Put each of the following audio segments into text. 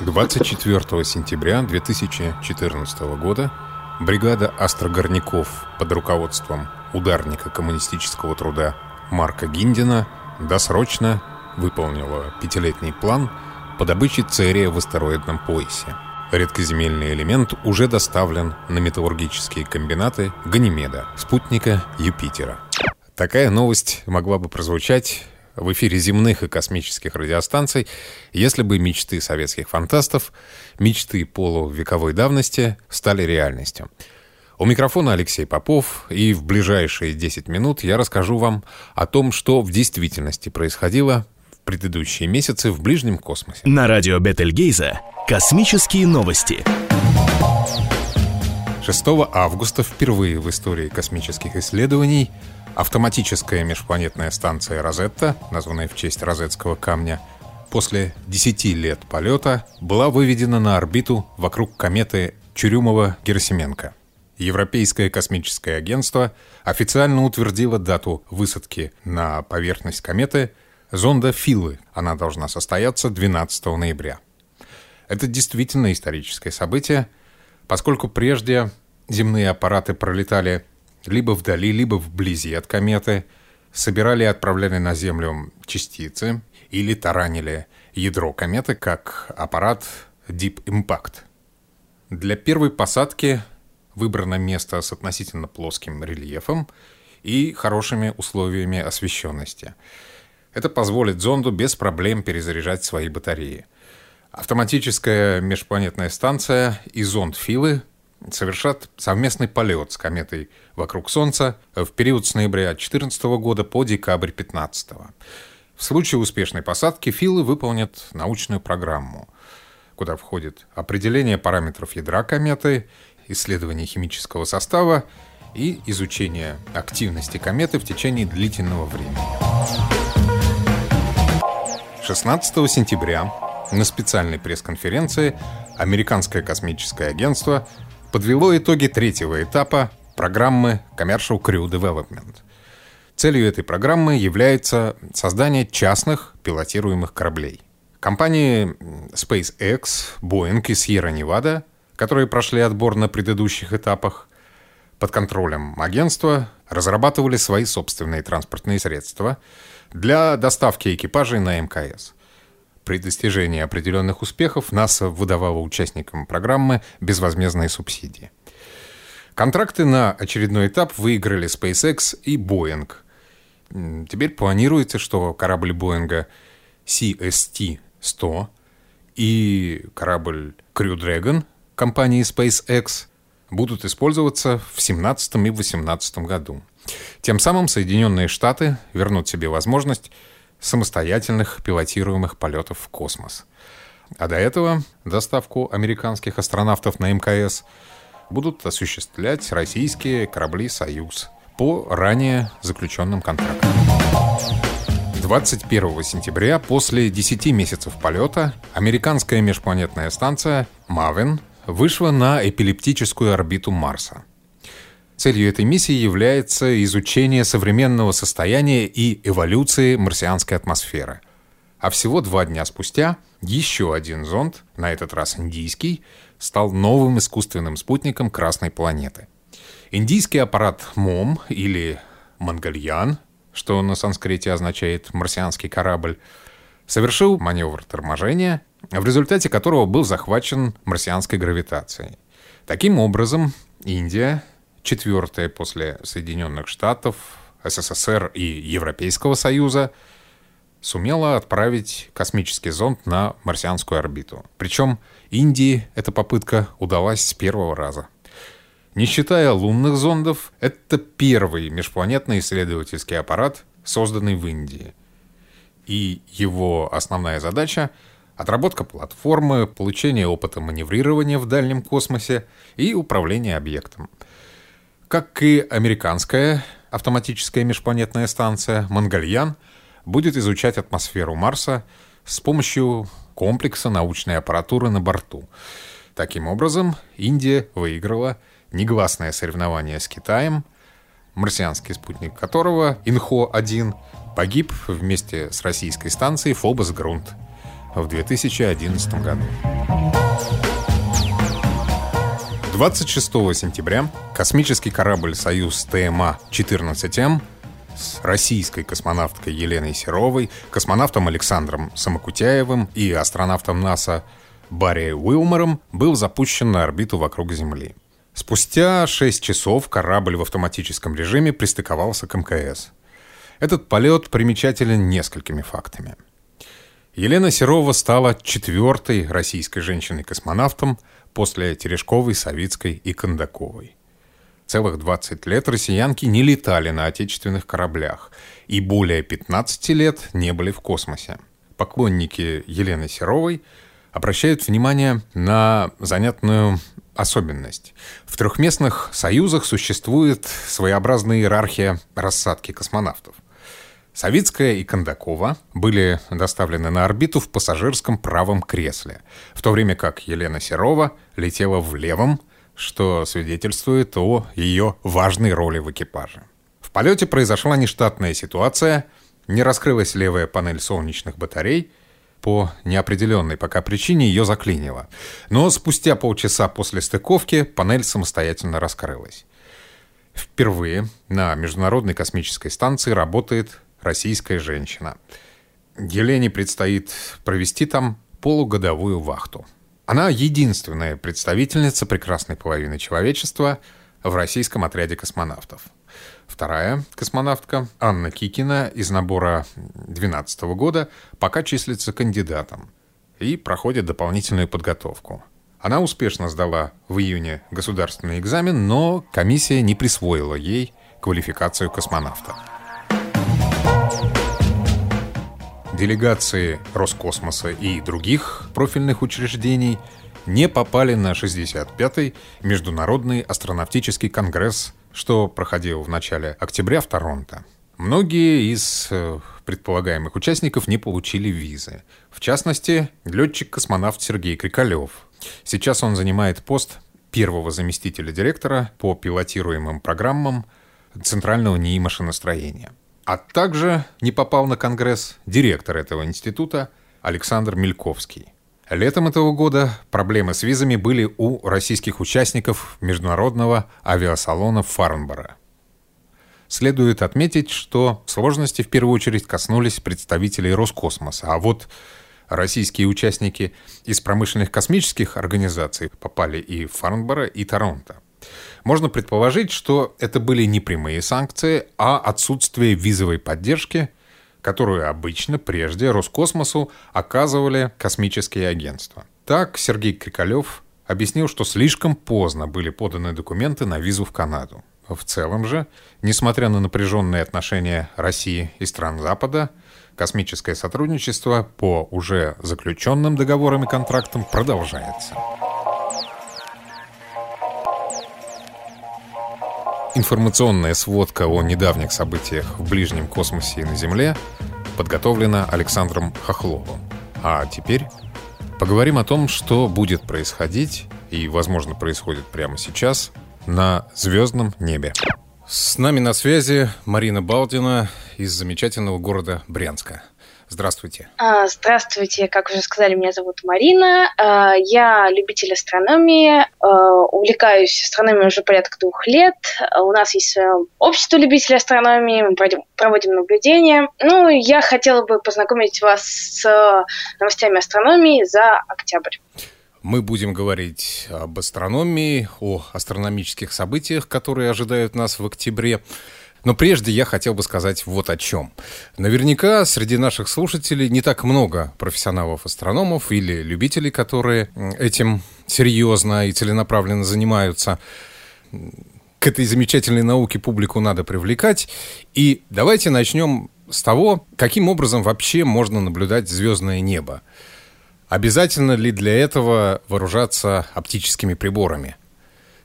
24 сентября 2014 года бригада астрогорняков под руководством ударника коммунистического труда Марка Гиндина досрочно выполнила пятилетний план по добыче церия в астероидном поясе. Редкоземельный элемент уже доставлен на металлургические комбинаты Ганимеда, спутника Юпитера. Такая новость могла бы прозвучать в эфире земных и космических радиостанций, если бы мечты советских фантастов, мечты полувековой давности стали реальностью. У микрофона Алексей Попов, и в ближайшие 10 минут я расскажу вам о том, что в действительности происходило в предыдущие месяцы в ближнем космосе. На радио Бетельгейза «Космические новости». 6 августа впервые в истории космических исследований Автоматическая межпланетная станция «Розетта», названная в честь розетского камня, после 10 лет полета была выведена на орбиту вокруг кометы Чурюмова-Герасименко. Европейское космическое агентство официально утвердило дату высадки на поверхность кометы зонда Филы. Она должна состояться 12 ноября. Это действительно историческое событие, поскольку прежде земные аппараты пролетали либо вдали, либо вблизи от кометы, собирали и отправляли на Землю частицы или таранили ядро кометы как аппарат Deep Impact. Для первой посадки выбрано место с относительно плоским рельефом и хорошими условиями освещенности. Это позволит зонду без проблем перезаряжать свои батареи. Автоматическая межпланетная станция и зонд Филы совершат совместный полет с кометой вокруг Солнца в период с ноября 2014 года по декабрь 2015. В случае успешной посадки Филы выполнят научную программу, куда входит определение параметров ядра кометы, исследование химического состава и изучение активности кометы в течение длительного времени. 16 сентября на специальной пресс-конференции Американское космическое агентство подвело итоги третьего этапа программы Commercial Crew Development. Целью этой программы является создание частных пилотируемых кораблей. Компании SpaceX, Boeing и Sierra Nevada, которые прошли отбор на предыдущих этапах, под контролем агентства разрабатывали свои собственные транспортные средства для доставки экипажей на МКС – при достижении определенных успехов НАСА выдавала участникам программы безвозмездные субсидии. Контракты на очередной этап выиграли SpaceX и Boeing. Теперь планируется, что корабль Боинга CST-100 и корабль Crew Dragon компании SpaceX будут использоваться в 2017 и 2018 году. Тем самым Соединенные Штаты вернут себе возможность самостоятельных пилотируемых полетов в космос. А до этого доставку американских астронавтов на МКС будут осуществлять российские корабли «Союз» по ранее заключенным контрактам. 21 сентября, после 10 месяцев полета, американская межпланетная станция «Мавен» вышла на эпилептическую орбиту Марса – Целью этой миссии является изучение современного состояния и эволюции марсианской атмосферы. А всего два дня спустя еще один зонд, на этот раз индийский, стал новым искусственным спутником Красной планеты. Индийский аппарат МОМ или Мангальян, что на санскрите означает «марсианский корабль», совершил маневр торможения, в результате которого был захвачен марсианской гравитацией. Таким образом, Индия четвертая после Соединенных Штатов, СССР и Европейского Союза, сумела отправить космический зонд на марсианскую орбиту. Причем Индии эта попытка удалась с первого раза. Не считая лунных зондов, это первый межпланетный исследовательский аппарат, созданный в Индии. И его основная задача — отработка платформы, получение опыта маневрирования в дальнем космосе и управление объектом — как и американская автоматическая межпланетная станция «Монгольян» будет изучать атмосферу Марса с помощью комплекса научной аппаратуры на борту. Таким образом, Индия выиграла негласное соревнование с Китаем, марсианский спутник которого, Инхо-1, погиб вместе с российской станцией «Фобос Грунт» в 2011 году. 26 сентября космический корабль «Союз ТМА-14М» с российской космонавткой Еленой Серовой, космонавтом Александром Самокутяевым и астронавтом НАСА Барри Уилмором был запущен на орбиту вокруг Земли. Спустя 6 часов корабль в автоматическом режиме пристыковался к МКС. Этот полет примечателен несколькими фактами. Елена Серова стала четвертой российской женщиной-космонавтом после Терешковой, Савицкой и Кондаковой. Целых 20 лет россиянки не летали на отечественных кораблях и более 15 лет не были в космосе. Поклонники Елены Серовой обращают внимание на занятную особенность. В трехместных союзах существует своеобразная иерархия рассадки космонавтов. Савицкая и Кондакова были доставлены на орбиту в пассажирском правом кресле, в то время как Елена Серова летела в левом, что свидетельствует о ее важной роли в экипаже. В полете произошла нештатная ситуация, не раскрылась левая панель солнечных батарей, по неопределенной пока причине ее заклинило. Но спустя полчаса после стыковки панель самостоятельно раскрылась. Впервые на Международной космической станции работает российская женщина. Елене предстоит провести там полугодовую вахту. Она единственная представительница прекрасной половины человечества в российском отряде космонавтов. Вторая космонавтка, Анна Кикина, из набора 2012 года, пока числится кандидатом и проходит дополнительную подготовку. Она успешно сдала в июне государственный экзамен, но комиссия не присвоила ей квалификацию космонавта. Делегации Роскосмоса и других профильных учреждений не попали на 65-й Международный астронавтический конгресс, что проходил в начале октября в Торонто. Многие из э, предполагаемых участников не получили визы. В частности, летчик-космонавт Сергей Крикалев. Сейчас он занимает пост первого заместителя директора по пилотируемым программам Центрального НИИ машиностроения. А также не попал на Конгресс директор этого института Александр Мельковский. Летом этого года проблемы с визами были у российских участников международного авиасалона Фарнбора. Следует отметить, что сложности в первую очередь коснулись представителей Роскосмоса, а вот российские участники из промышленных космических организаций попали и в Фарнбора, и Торонто. Можно предположить, что это были не прямые санкции, а отсутствие визовой поддержки, которую обычно прежде Роскосмосу оказывали космические агентства. Так Сергей Крикалев объяснил, что слишком поздно были поданы документы на визу в Канаду. В целом же, несмотря на напряженные отношения России и стран Запада, космическое сотрудничество по уже заключенным договорам и контрактам продолжается. Информационная сводка о недавних событиях в ближнем космосе и на Земле подготовлена Александром Хохловым. А теперь поговорим о том, что будет происходить и, возможно, происходит прямо сейчас на звездном небе. С нами на связи Марина Балдина из замечательного города Брянска. Здравствуйте. А, здравствуйте, как уже сказали, меня зовут Марина. А, я любитель астрономии, а, увлекаюсь астрономией уже порядка двух лет. У нас есть общество любителей астрономии, мы проводим наблюдения. Ну, я хотела бы познакомить вас с новостями астрономии за октябрь. Мы будем говорить об астрономии, о астрономических событиях, которые ожидают нас в октябре. Но прежде я хотел бы сказать вот о чем. Наверняка среди наших слушателей не так много профессионалов-астрономов или любителей, которые этим серьезно и целенаправленно занимаются. К этой замечательной науке публику надо привлекать. И давайте начнем с того, каким образом вообще можно наблюдать звездное небо. Обязательно ли для этого вооружаться оптическими приборами?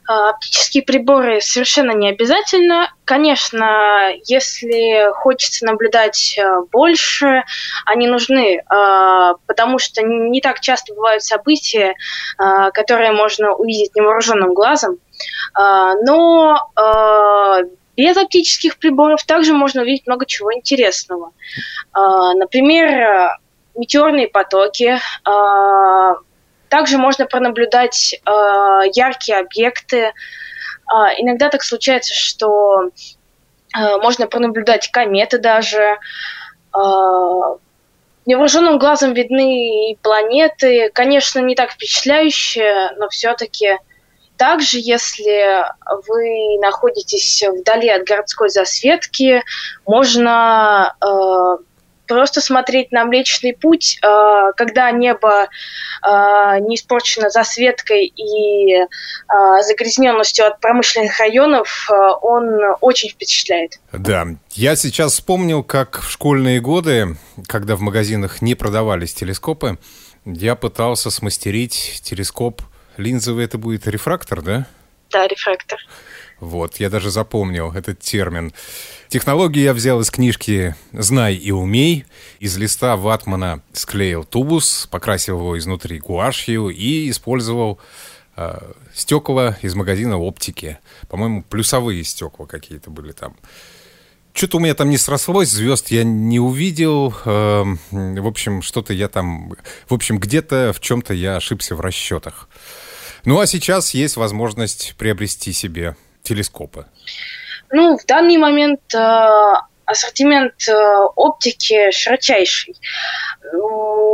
А, оптические приборы совершенно не обязательно. Конечно, если хочется наблюдать э, больше, они нужны, а, потому что не так часто бывают события, а, которые можно увидеть невооруженным глазом. Но без оптических приборов также можно увидеть много чего интересного. Например, метеорные потоки. А, также можно пронаблюдать а, яркие объекты. Иногда так случается, что можно пронаблюдать кометы даже. Невооруженным глазом видны и планеты. Конечно, не так впечатляющие, но все-таки также, если вы находитесь вдали от городской засветки, можно э, просто смотреть на Млечный Путь, э, когда небо э, не испорчено засветкой и э, загрязненностью от промышленных районов, э, он очень впечатляет. Да, я сейчас вспомнил, как в школьные годы, когда в магазинах не продавались телескопы, я пытался смастерить телескоп – Линзовый это будет рефрактор, да? Да, рефрактор. Вот, я даже запомнил этот термин. Технологию я взял из книжки «Знай и умей». Из листа ватмана склеил тубус, покрасил его изнутри гуашью и использовал э, стекла из магазина оптики. По-моему, плюсовые стекла какие-то были там. Что-то у меня там не срослось, звезд я не увидел. Э, в общем, что-то я там... В общем, где-то в чем-то я ошибся в расчетах. Ну а сейчас есть возможность приобрести себе телескопы. Ну, в данный момент э, ассортимент э, оптики широчайший.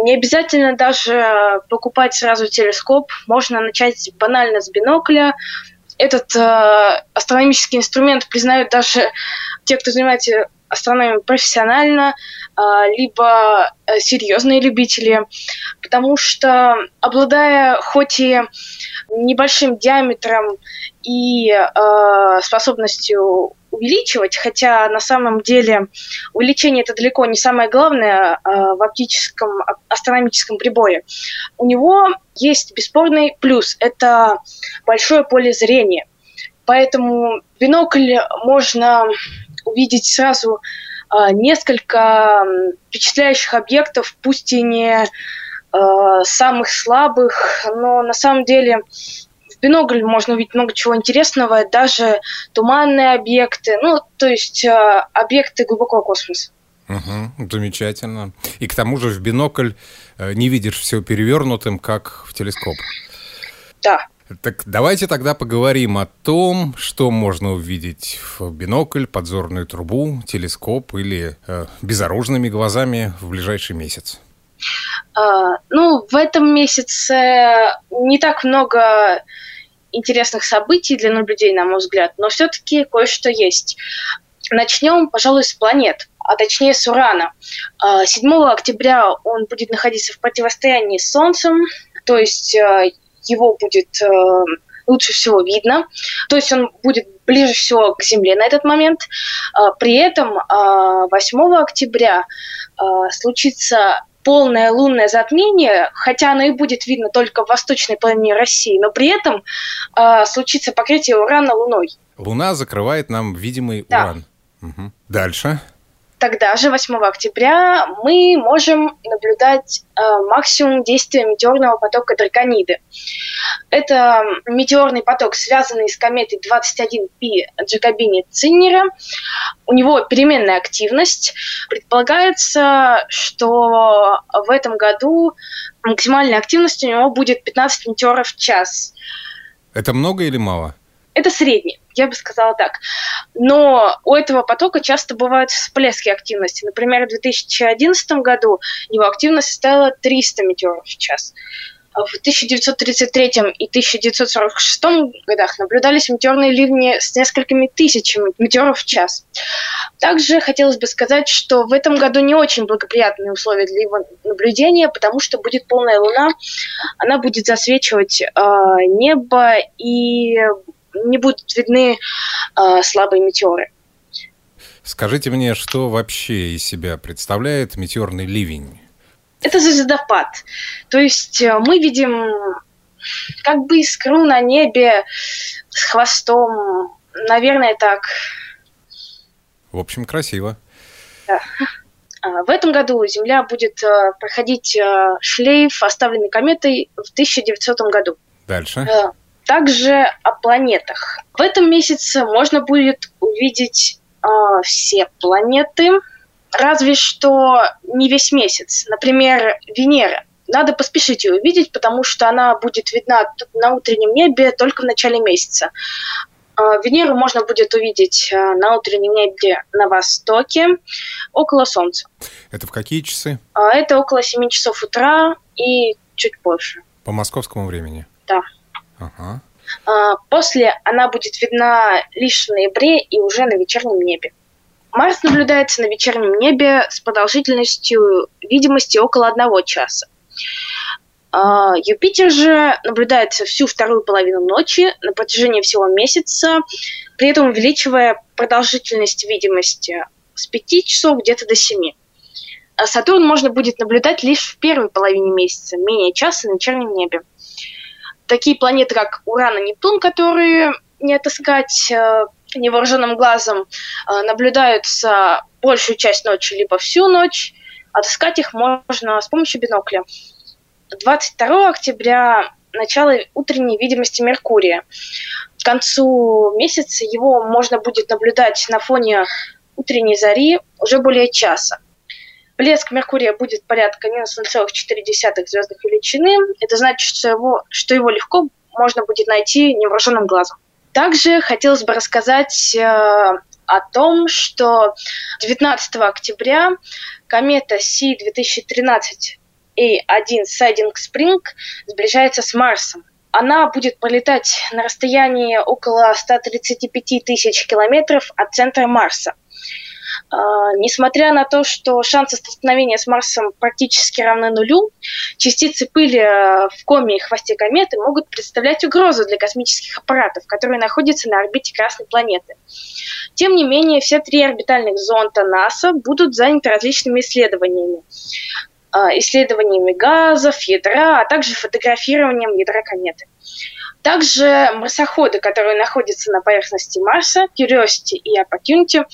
Не обязательно даже покупать сразу телескоп. Можно начать банально с бинокля. Этот э, астрономический инструмент признают даже те, кто занимается астрономией профессионально, а, либо э, серьезные любители, потому что обладая хоть и небольшим диаметром и э, способностью увеличивать, хотя на самом деле увеличение это далеко не самое главное э, в оптическом астрономическом приборе. У него есть бесспорный плюс – это большое поле зрения. Поэтому бинокль можно увидеть сразу э, несколько впечатляющих объектов, пусть и не самых слабых, но на самом деле в бинокль можно увидеть много чего интересного, даже туманные объекты, ну, то есть э, объекты глубокого космоса. Угу, замечательно. И к тому же в бинокль э, не видишь все перевернутым, как в телескоп. Да. Так давайте тогда поговорим о том, что можно увидеть в бинокль, подзорную трубу, телескоп или э, безоружными глазами в ближайший месяц. А, ну, в этом месяце не так много интересных событий для наблюдений, на мой взгляд, но все-таки кое-что есть. Начнем, пожалуй, с планет, а точнее с Урана. 7 а, октября он будет находиться в противостоянии с Солнцем, то есть а, его будет э, лучше всего видно. То есть он будет ближе всего к Земле на этот момент. При этом 8 октября случится полное лунное затмение, хотя оно и будет видно только в восточной половине России, но при этом э, случится покрытие урана Луной. Луна закрывает нам видимый да. уран. Угу. Дальше. Тогда же, 8 октября, мы можем наблюдать э, максимум действия метеорного потока Дракониды. Это метеорный поток, связанный с кометой 21P Джакобини Циннера. У него переменная активность. Предполагается, что в этом году максимальная активность у него будет 15 метеоров в час. Это много или мало? Это средний, я бы сказала так. Но у этого потока часто бывают всплески активности. Например, в 2011 году его активность составила 300 метеоров в час. В 1933 и 1946 годах наблюдались метеорные ливни с несколькими тысячами метеоров в час. Также хотелось бы сказать, что в этом году не очень благоприятные условия для его наблюдения, потому что будет полная луна, она будет засвечивать э, небо и не будут видны э, слабые метеоры. Скажите мне, что вообще из себя представляет метеорный ливень? Это звездопад. То есть э, мы видим как бы искру на небе с хвостом. Наверное, так. В общем, красиво. Да. А, в этом году Земля будет э, проходить э, шлейф, оставленный кометой в 1900 году. Дальше. Также о планетах. В этом месяце можно будет увидеть э, все планеты, разве что не весь месяц. Например, Венера. Надо поспешить ее увидеть, потому что она будет видна на утреннем небе только в начале месяца. А, Венеру можно будет увидеть а, на утреннем небе на востоке, около Солнца. Это в какие часы? Это около 7 часов утра и чуть позже. По московскому времени? Да. Ага. После она будет видна лишь в ноябре и уже на вечернем небе. Марс наблюдается на вечернем небе с продолжительностью видимости около одного часа. А, Юпитер же наблюдается всю вторую половину ночи на протяжении всего месяца, при этом увеличивая продолжительность видимости с 5 часов где-то до 7. А Сатурн можно будет наблюдать лишь в первой половине месяца, менее часа на вечернем небе. Такие планеты, как Уран и Нептун, которые не отыскать э, невооруженным глазом, э, наблюдаются большую часть ночи, либо всю ночь. Отыскать их можно с помощью бинокля. 22 октября начало утренней видимости Меркурия. К концу месяца его можно будет наблюдать на фоне утренней зари уже более часа. Блеск Меркурия будет порядка минус 0,4 звездных величины. Это значит, что его, что его легко можно будет найти невооруженным глазом. Также хотелось бы рассказать э, о том, что 19 октября комета Си-2013 A1 Siding Spring сближается с Марсом. Она будет пролетать на расстоянии около 135 тысяч километров от центра Марса. Uh, несмотря на то, что шансы столкновения с Марсом практически равны нулю, частицы пыли э, в коме и хвосте кометы могут представлять угрозу для космических аппаратов, которые находятся на орбите Красной планеты. Тем не менее, все три орбитальных зонта НАСА будут заняты различными исследованиями. А, исследованиями газов, ядра, а также фотографированием ядра кометы. Также марсоходы, которые находятся на поверхности Марса, Curiosity и Opportunity,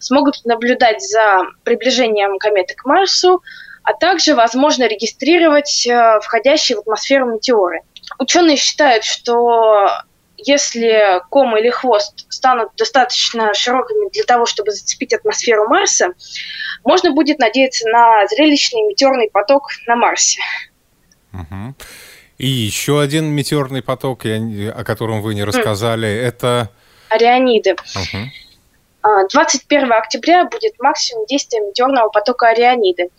смогут наблюдать за приближением кометы к Марсу, а также, возможно, регистрировать э, входящие в атмосферу метеоры. Ученые считают, что если ком или хвост станут достаточно широкими для того, чтобы зацепить атмосферу Марса, можно будет надеяться на зрелищный метеорный поток на Марсе. Угу. И еще один метеорный поток, о котором вы не рассказали, mm. это... Ориониды. Угу. 21 октября будет максимум действия метеорного потока Ориониды.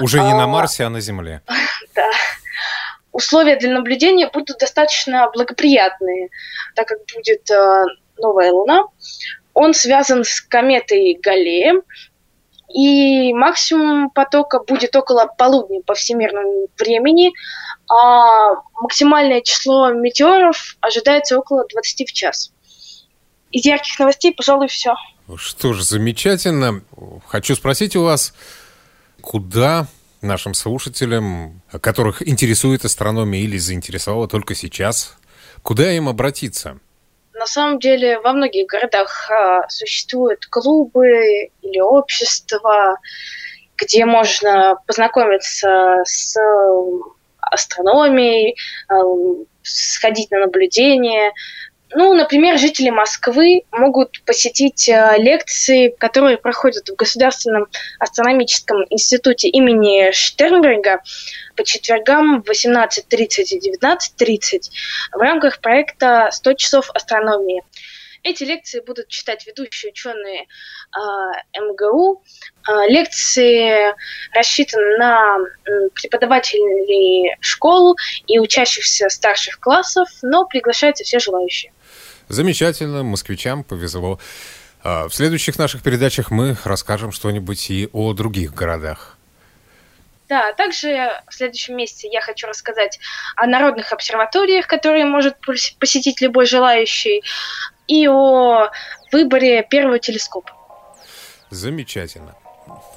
Уже не а, на Марсе, а на Земле. Да условия для наблюдения будут достаточно благоприятные, так как будет э, новая Луна. Он связан с кометой Галлеем, и максимум потока будет около полудня по всемирному времени, а максимальное число метеоров ожидается около 20 в час. Из ярких новостей, пожалуй, все. Что ж, замечательно. Хочу спросить у вас, куда нашим слушателям, которых интересует астрономия или заинтересовала только сейчас, куда им обратиться? На самом деле во многих городах а, существуют клубы или общества, где можно познакомиться с астрономией, а, сходить на наблюдение, ну, например, жители Москвы могут посетить э, лекции, которые проходят в Государственном астрономическом институте имени Штернберга по четвергам в 18.30 и 19.30 в рамках проекта «100 часов астрономии». Эти лекции будут читать ведущие ученые э, МГУ. Э, лекции рассчитаны на э, преподавателей школ и учащихся старших классов, но приглашаются все желающие. Замечательно, москвичам повезло. А, в следующих наших передачах мы расскажем что-нибудь и о других городах. Да, также в следующем месяце я хочу рассказать о народных обсерваториях, которые может посетить любой желающий, и о выборе первого телескопа. Замечательно.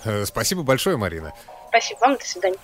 Э, спасибо большое, Марина. Спасибо вам, до свидания.